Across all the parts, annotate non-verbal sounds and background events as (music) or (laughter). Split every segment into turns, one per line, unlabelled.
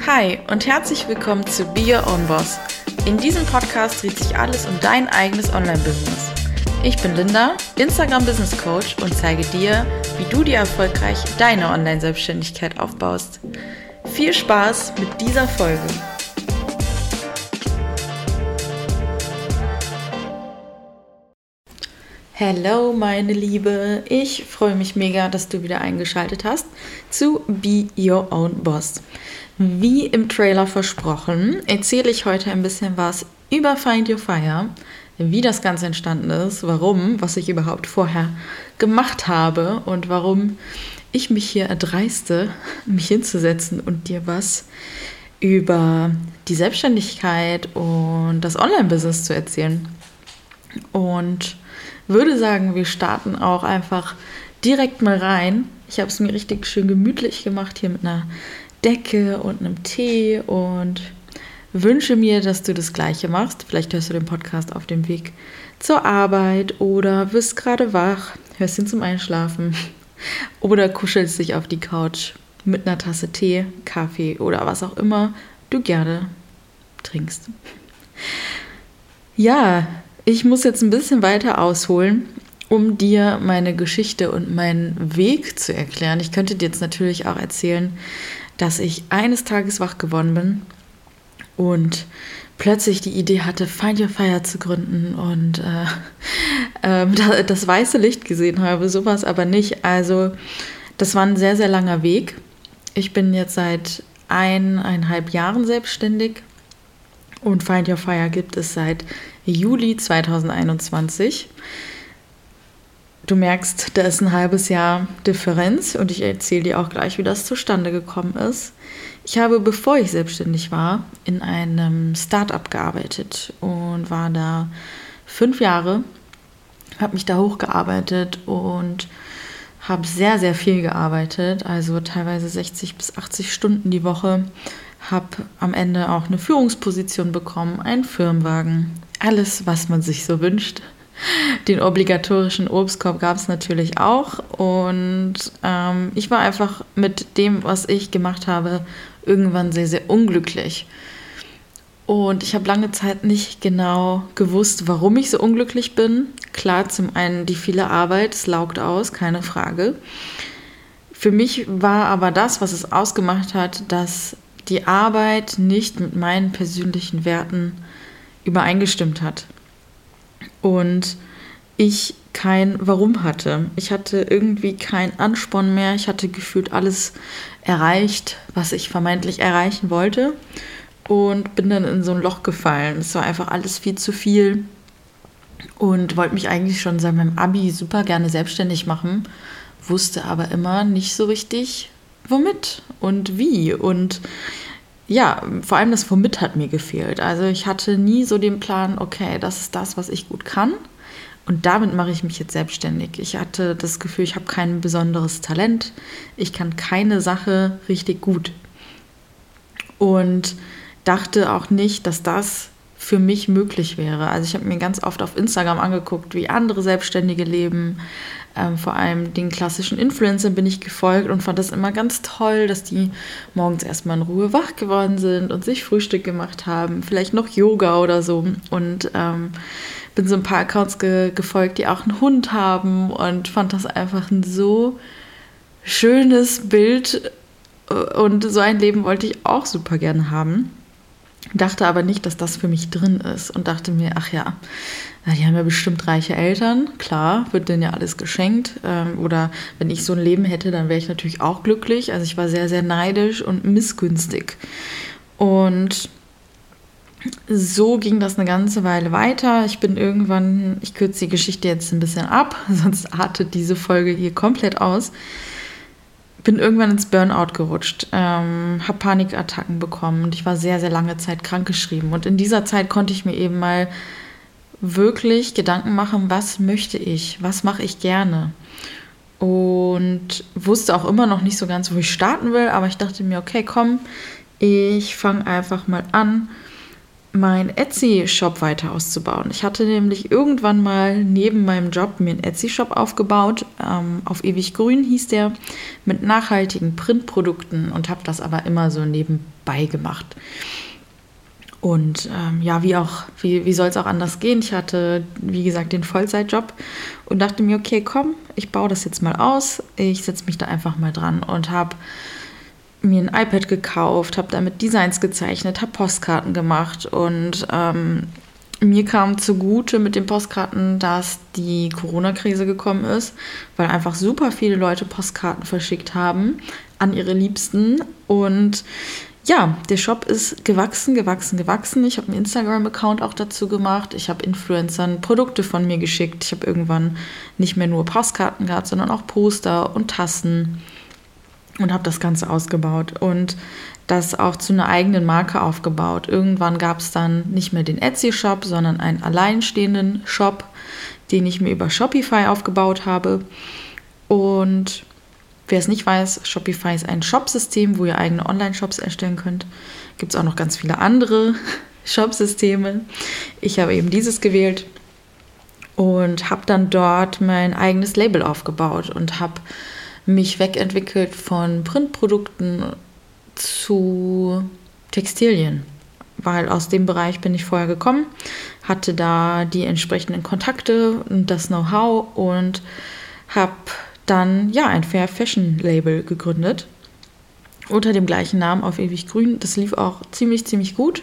Hi und herzlich willkommen zu Be Your Own Boss. In diesem Podcast dreht sich alles um dein eigenes Online-Business. Ich bin Linda, Instagram Business Coach und zeige dir, wie du dir erfolgreich deine Online-Selbstständigkeit aufbaust. Viel Spaß mit dieser Folge. Hallo meine Liebe, ich freue mich mega, dass du wieder eingeschaltet hast zu Be Your Own Boss. Wie im Trailer versprochen, erzähle ich heute ein bisschen was über Find Your Fire, wie das Ganze entstanden ist, warum, was ich überhaupt vorher gemacht habe und warum ich mich hier erdreiste, mich hinzusetzen und dir was über die Selbstständigkeit und das Online-Business zu erzählen. Und würde sagen, wir starten auch einfach direkt mal rein. Ich habe es mir richtig schön gemütlich gemacht hier mit einer Decke und einem Tee und wünsche mir, dass du das gleiche machst. Vielleicht hörst du den Podcast auf dem Weg zur Arbeit oder wirst gerade wach, hörst ihn zum Einschlafen (laughs) oder kuschelst dich auf die Couch mit einer Tasse Tee, Kaffee oder was auch immer du gerne trinkst. Ja, ich muss jetzt ein bisschen weiter ausholen, um dir meine Geschichte und meinen Weg zu erklären. Ich könnte dir jetzt natürlich auch erzählen, dass ich eines Tages wach geworden bin und plötzlich die Idee hatte, Find Your Fire zu gründen und äh, (laughs) äh, das weiße Licht gesehen habe, sowas aber nicht. Also das war ein sehr, sehr langer Weg. Ich bin jetzt seit eineinhalb Jahren selbstständig und Find Your Fire gibt es seit Juli 2021. Du merkst, da ist ein halbes Jahr Differenz und ich erzähle dir auch gleich, wie das zustande gekommen ist. Ich habe, bevor ich selbstständig war, in einem Startup gearbeitet und war da fünf Jahre, habe mich da hochgearbeitet und habe sehr, sehr viel gearbeitet, also teilweise 60 bis 80 Stunden die Woche. Habe am Ende auch eine Führungsposition bekommen, einen Firmenwagen, alles, was man sich so wünscht. Den obligatorischen Obstkorb gab es natürlich auch. Und ähm, ich war einfach mit dem, was ich gemacht habe, irgendwann sehr, sehr unglücklich. Und ich habe lange Zeit nicht genau gewusst, warum ich so unglücklich bin. Klar, zum einen die viele Arbeit, es laugt aus, keine Frage. Für mich war aber das, was es ausgemacht hat, dass die Arbeit nicht mit meinen persönlichen Werten übereingestimmt hat. Und ich kein Warum hatte. Ich hatte irgendwie keinen Ansporn mehr. Ich hatte gefühlt alles erreicht, was ich vermeintlich erreichen wollte. Und bin dann in so ein Loch gefallen. Es war einfach alles viel zu viel. Und wollte mich eigentlich schon seit meinem Abi super gerne selbstständig machen. Wusste aber immer nicht so richtig, womit und wie. Und ja, vor allem das Womit hat mir gefehlt. Also ich hatte nie so den Plan, okay, das ist das, was ich gut kann. Und damit mache ich mich jetzt selbstständig. Ich hatte das Gefühl, ich habe kein besonderes Talent. Ich kann keine Sache richtig gut. Und dachte auch nicht, dass das für mich möglich wäre. Also ich habe mir ganz oft auf Instagram angeguckt, wie andere Selbstständige leben. Ähm, vor allem den klassischen Influencern bin ich gefolgt und fand das immer ganz toll, dass die morgens erstmal in Ruhe wach geworden sind und sich Frühstück gemacht haben, vielleicht noch Yoga oder so. Und ähm, bin so ein paar Accounts ge gefolgt, die auch einen Hund haben und fand das einfach ein so schönes Bild und so ein Leben wollte ich auch super gerne haben. Dachte aber nicht, dass das für mich drin ist und dachte mir, ach ja, die haben ja bestimmt reiche Eltern, klar, wird denen ja alles geschenkt. Ähm, oder wenn ich so ein Leben hätte, dann wäre ich natürlich auch glücklich. Also ich war sehr, sehr neidisch und missgünstig. Und so ging das eine ganze Weile weiter. Ich bin irgendwann, ich kürze die Geschichte jetzt ein bisschen ab, (laughs) sonst artet diese Folge hier komplett aus. Bin irgendwann ins Burnout gerutscht, ähm, habe Panikattacken bekommen und ich war sehr, sehr lange Zeit krankgeschrieben. Und in dieser Zeit konnte ich mir eben mal wirklich Gedanken machen, was möchte ich, was mache ich gerne. Und wusste auch immer noch nicht so ganz, wo ich starten will, aber ich dachte mir, okay, komm, ich fange einfach mal an meinen Etsy-Shop weiter auszubauen. Ich hatte nämlich irgendwann mal neben meinem Job mir einen Etsy-Shop aufgebaut. Ähm, auf ewig grün hieß der, mit nachhaltigen Printprodukten und habe das aber immer so nebenbei gemacht. Und ähm, ja, wie auch, wie, wie soll es auch anders gehen? Ich hatte, wie gesagt, den Vollzeitjob und dachte mir, okay, komm, ich baue das jetzt mal aus. Ich setze mich da einfach mal dran und habe mir ein iPad gekauft, habe damit Designs gezeichnet, habe Postkarten gemacht und ähm, mir kam zugute mit den Postkarten, dass die Corona-Krise gekommen ist, weil einfach super viele Leute Postkarten verschickt haben an ihre Liebsten und ja, der Shop ist gewachsen, gewachsen, gewachsen. Ich habe einen Instagram-Account auch dazu gemacht. Ich habe Influencern Produkte von mir geschickt. Ich habe irgendwann nicht mehr nur Postkarten gehabt, sondern auch Poster und Tassen und habe das Ganze ausgebaut und das auch zu einer eigenen Marke aufgebaut. Irgendwann gab es dann nicht mehr den Etsy-Shop, sondern einen alleinstehenden Shop, den ich mir über Shopify aufgebaut habe. Und wer es nicht weiß, Shopify ist ein Shopsystem, wo ihr eigene Online-Shops erstellen könnt. Gibt es auch noch ganz viele andere (laughs) Shopsysteme. Ich habe eben dieses gewählt und habe dann dort mein eigenes Label aufgebaut und habe mich wegentwickelt von Printprodukten zu Textilien, weil aus dem Bereich bin ich vorher gekommen, hatte da die entsprechenden Kontakte und das Know-how und habe dann ja ein Fair Fashion Label gegründet unter dem gleichen Namen auf ewig grün. Das lief auch ziemlich ziemlich gut.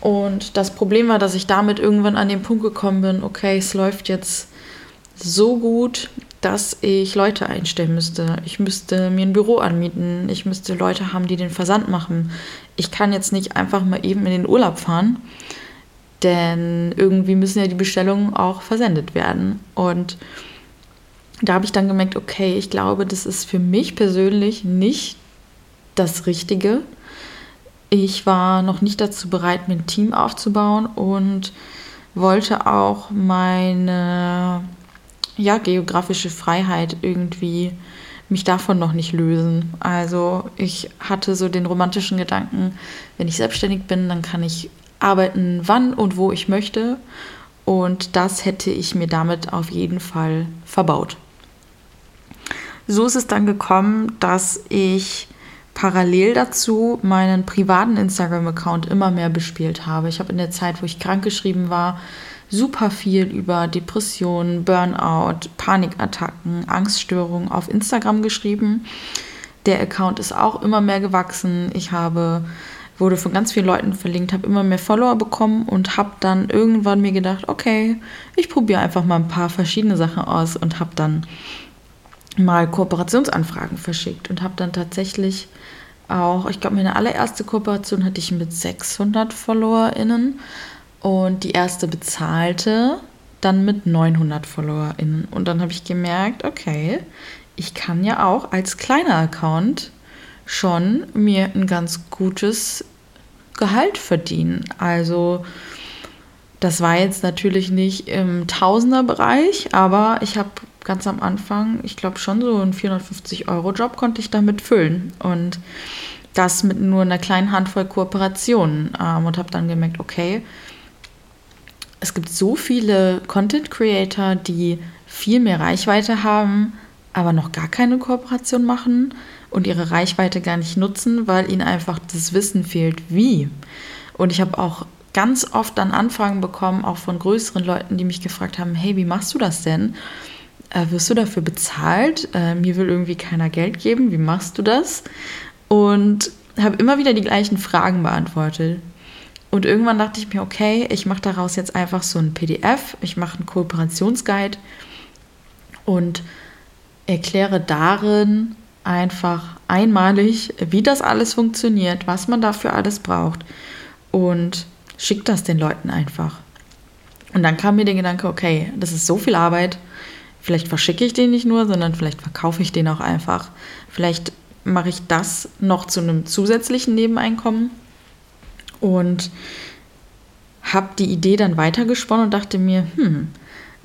Und das Problem war, dass ich damit irgendwann an den Punkt gekommen bin, okay, es läuft jetzt so gut, dass ich Leute einstellen müsste. Ich müsste mir ein Büro anmieten. Ich müsste Leute haben, die den Versand machen. Ich kann jetzt nicht einfach mal eben in den Urlaub fahren, denn irgendwie müssen ja die Bestellungen auch versendet werden. Und da habe ich dann gemerkt, okay, ich glaube, das ist für mich persönlich nicht das Richtige. Ich war noch nicht dazu bereit, mir ein Team aufzubauen und wollte auch meine ja, geografische Freiheit irgendwie mich davon noch nicht lösen. Also ich hatte so den romantischen Gedanken, wenn ich selbstständig bin, dann kann ich arbeiten, wann und wo ich möchte. Und das hätte ich mir damit auf jeden Fall verbaut. So ist es dann gekommen, dass ich parallel dazu meinen privaten Instagram-Account immer mehr bespielt habe. Ich habe in der Zeit, wo ich krankgeschrieben war, super viel über Depressionen, Burnout, Panikattacken, Angststörungen auf Instagram geschrieben. Der Account ist auch immer mehr gewachsen. Ich habe wurde von ganz vielen Leuten verlinkt, habe immer mehr Follower bekommen und habe dann irgendwann mir gedacht, okay, ich probiere einfach mal ein paar verschiedene Sachen aus und habe dann mal Kooperationsanfragen verschickt und habe dann tatsächlich auch, ich glaube, meine allererste Kooperation hatte ich mit 600 FollowerInnen und die erste bezahlte dann mit 900 FollowerInnen. Und dann habe ich gemerkt, okay, ich kann ja auch als kleiner Account schon mir ein ganz gutes Gehalt verdienen. Also das war jetzt natürlich nicht im Tausenderbereich, aber ich habe ganz am Anfang, ich glaube schon so einen 450-Euro-Job konnte ich damit füllen. Und das mit nur einer kleinen Handvoll Kooperationen. Ähm, und habe dann gemerkt, okay, es gibt so viele Content Creator, die viel mehr Reichweite haben, aber noch gar keine Kooperation machen und ihre Reichweite gar nicht nutzen, weil ihnen einfach das Wissen fehlt, wie. Und ich habe auch ganz oft dann Anfragen bekommen, auch von größeren Leuten, die mich gefragt haben, hey, wie machst du das denn? Äh, wirst du dafür bezahlt? Äh, mir will irgendwie keiner Geld geben. Wie machst du das? Und habe immer wieder die gleichen Fragen beantwortet. Und irgendwann dachte ich mir, okay, ich mache daraus jetzt einfach so ein PDF, ich mache einen Kooperationsguide und erkläre darin einfach einmalig, wie das alles funktioniert, was man dafür alles braucht und schicke das den Leuten einfach. Und dann kam mir der Gedanke, okay, das ist so viel Arbeit, vielleicht verschicke ich den nicht nur, sondern vielleicht verkaufe ich den auch einfach. Vielleicht mache ich das noch zu einem zusätzlichen Nebeneinkommen und habe die Idee dann weitergesponnen und dachte mir, hm,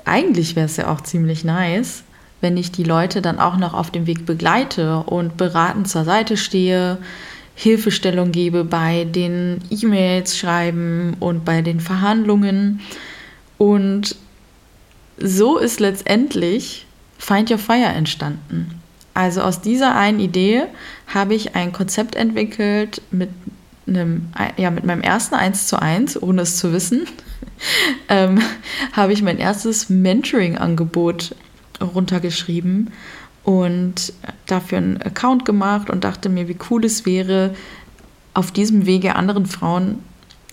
eigentlich wäre es ja auch ziemlich nice, wenn ich die Leute dann auch noch auf dem Weg begleite und beratend zur Seite stehe, Hilfestellung gebe bei den E-Mails schreiben und bei den Verhandlungen. Und so ist letztendlich Find Your Fire entstanden. Also aus dieser einen Idee habe ich ein Konzept entwickelt mit einem, ja, mit meinem ersten 1 zu 1, ohne es zu wissen, (laughs) ähm, habe ich mein erstes Mentoring-Angebot runtergeschrieben und dafür einen Account gemacht und dachte mir, wie cool es wäre, auf diesem Wege anderen Frauen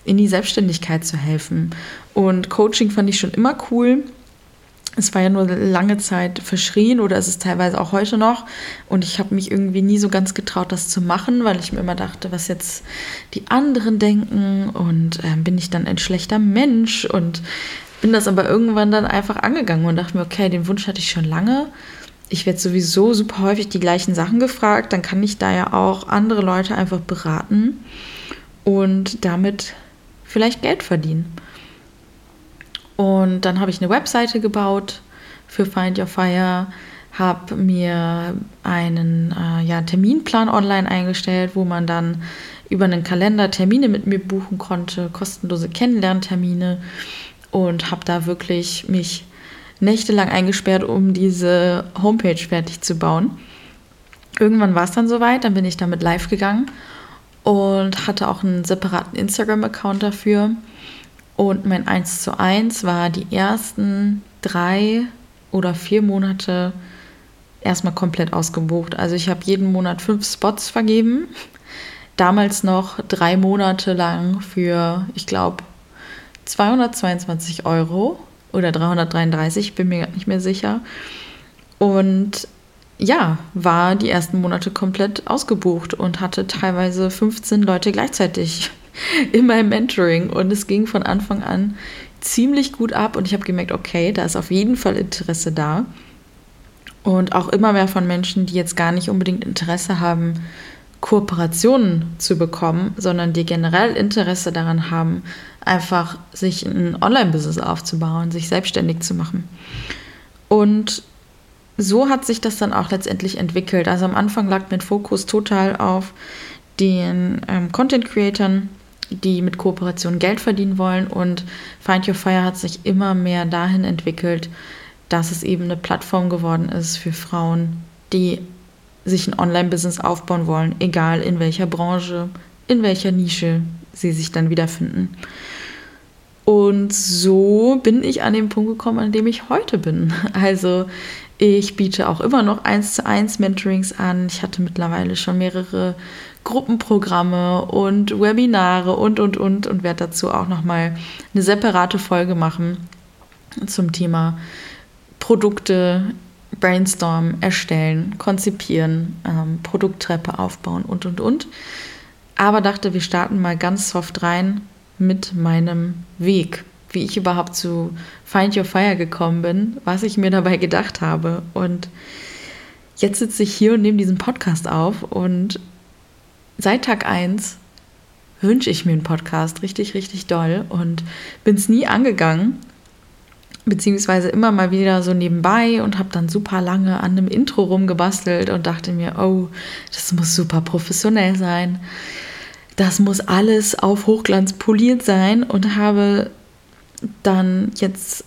in die Selbstständigkeit zu helfen. Und Coaching fand ich schon immer cool es war ja nur lange Zeit verschrien oder ist es teilweise auch heute noch. Und ich habe mich irgendwie nie so ganz getraut, das zu machen, weil ich mir immer dachte, was jetzt die anderen denken und äh, bin ich dann ein schlechter Mensch und bin das aber irgendwann dann einfach angegangen und dachte mir, okay, den Wunsch hatte ich schon lange. Ich werde sowieso super häufig die gleichen Sachen gefragt, dann kann ich da ja auch andere Leute einfach beraten und damit vielleicht Geld verdienen. Und dann habe ich eine Webseite gebaut für Find Your Fire, habe mir einen äh, ja, Terminplan online eingestellt, wo man dann über einen Kalender Termine mit mir buchen konnte, kostenlose Kennenlerntermine und habe da wirklich mich nächtelang eingesperrt, um diese Homepage fertig zu bauen. Irgendwann war es dann soweit, dann bin ich damit live gegangen und hatte auch einen separaten Instagram-Account dafür und mein 1 zu 1 war die ersten drei oder vier Monate erstmal komplett ausgebucht. Also ich habe jeden Monat fünf Spots vergeben. Damals noch drei Monate lang für, ich glaube, 222 Euro oder 333, bin mir nicht mehr sicher. Und ja, war die ersten Monate komplett ausgebucht und hatte teilweise 15 Leute gleichzeitig (laughs) in meinem Mentoring und es ging von Anfang an ziemlich gut ab und ich habe gemerkt, okay, da ist auf jeden Fall Interesse da. Und auch immer mehr von Menschen, die jetzt gar nicht unbedingt Interesse haben, Kooperationen zu bekommen, sondern die generell Interesse daran haben, einfach sich ein Online-Business aufzubauen, sich selbstständig zu machen. Und so hat sich das dann auch letztendlich entwickelt. Also am Anfang lag mein Fokus total auf den ähm, Content-Creatern, die mit Kooperation Geld verdienen wollen. Und Find Your Fire hat sich immer mehr dahin entwickelt, dass es eben eine Plattform geworden ist für Frauen, die sich ein Online-Business aufbauen wollen, egal in welcher Branche, in welcher Nische sie sich dann wiederfinden. Und so bin ich an den Punkt gekommen, an dem ich heute bin. (laughs) Also ich biete auch immer noch eins zu eins Mentorings an. Ich hatte mittlerweile schon mehrere Gruppenprogramme und Webinare und, und, und und werde dazu auch nochmal eine separate Folge machen zum Thema Produkte brainstormen, erstellen, konzipieren, ähm, Produkttreppe aufbauen und, und, und. Aber dachte, wir starten mal ganz soft rein mit meinem Weg, wie ich überhaupt zu Find Your Fire gekommen bin, was ich mir dabei gedacht habe. Und jetzt sitze ich hier und nehme diesen Podcast auf und seit Tag 1 wünsche ich mir einen Podcast richtig, richtig doll und bin es nie angegangen, beziehungsweise immer mal wieder so nebenbei und habe dann super lange an einem Intro rumgebastelt und dachte mir, oh, das muss super professionell sein. Das muss alles auf Hochglanz poliert sein und habe dann jetzt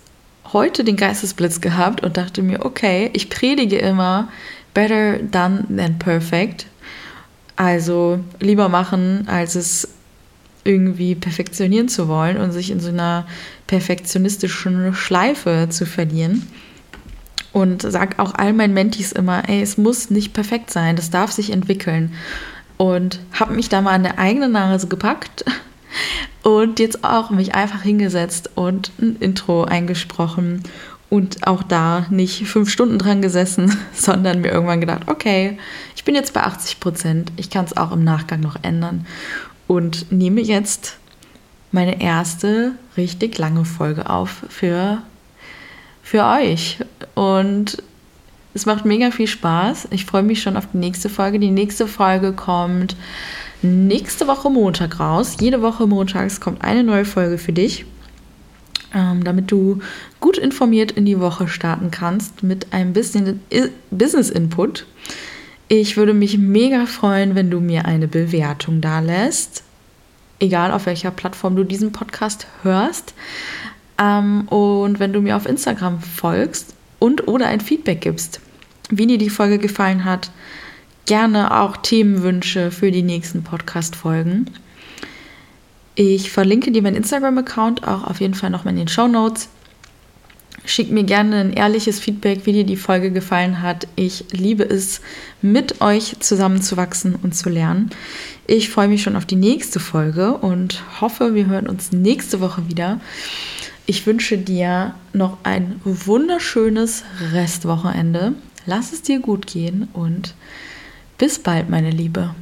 heute den Geistesblitz gehabt und dachte mir, okay, ich predige immer better done than perfect. Also lieber machen, als es irgendwie perfektionieren zu wollen und sich in so einer perfektionistischen Schleife zu verlieren. Und sag auch all meinen Mentis immer, ey, es muss nicht perfekt sein, das darf sich entwickeln. Und habe mich da mal an der eigenen Nase gepackt (laughs) und jetzt auch mich einfach hingesetzt und ein Intro eingesprochen und auch da nicht fünf Stunden dran gesessen, (laughs) sondern mir irgendwann gedacht, okay, ich bin jetzt bei 80 Prozent, ich kann es auch im Nachgang noch ändern und nehme jetzt meine erste richtig lange Folge auf für, für euch. Und es macht mega viel Spaß. Ich freue mich schon auf die nächste Folge. Die nächste Folge kommt nächste Woche Montag raus. Jede Woche montags kommt eine neue Folge für dich ähm, damit du gut informiert in die Woche starten kannst mit ein bisschen Business-Input. Ich würde mich mega freuen, wenn du mir eine Bewertung da lässt, egal auf welcher Plattform du diesen Podcast hörst. Ähm, und wenn du mir auf Instagram folgst und oder ein Feedback gibst, wie dir die Folge gefallen hat, gerne auch Themenwünsche für die nächsten Podcast-Folgen. Ich verlinke dir meinen Instagram-Account auch auf jeden Fall nochmal in den Show Notes. Schick mir gerne ein ehrliches Feedback, wie dir die Folge gefallen hat. Ich liebe es, mit euch zusammenzuwachsen und zu lernen. Ich freue mich schon auf die nächste Folge und hoffe, wir hören uns nächste Woche wieder. Ich wünsche dir noch ein wunderschönes Restwochenende. Lass es dir gut gehen und bis bald, meine Liebe.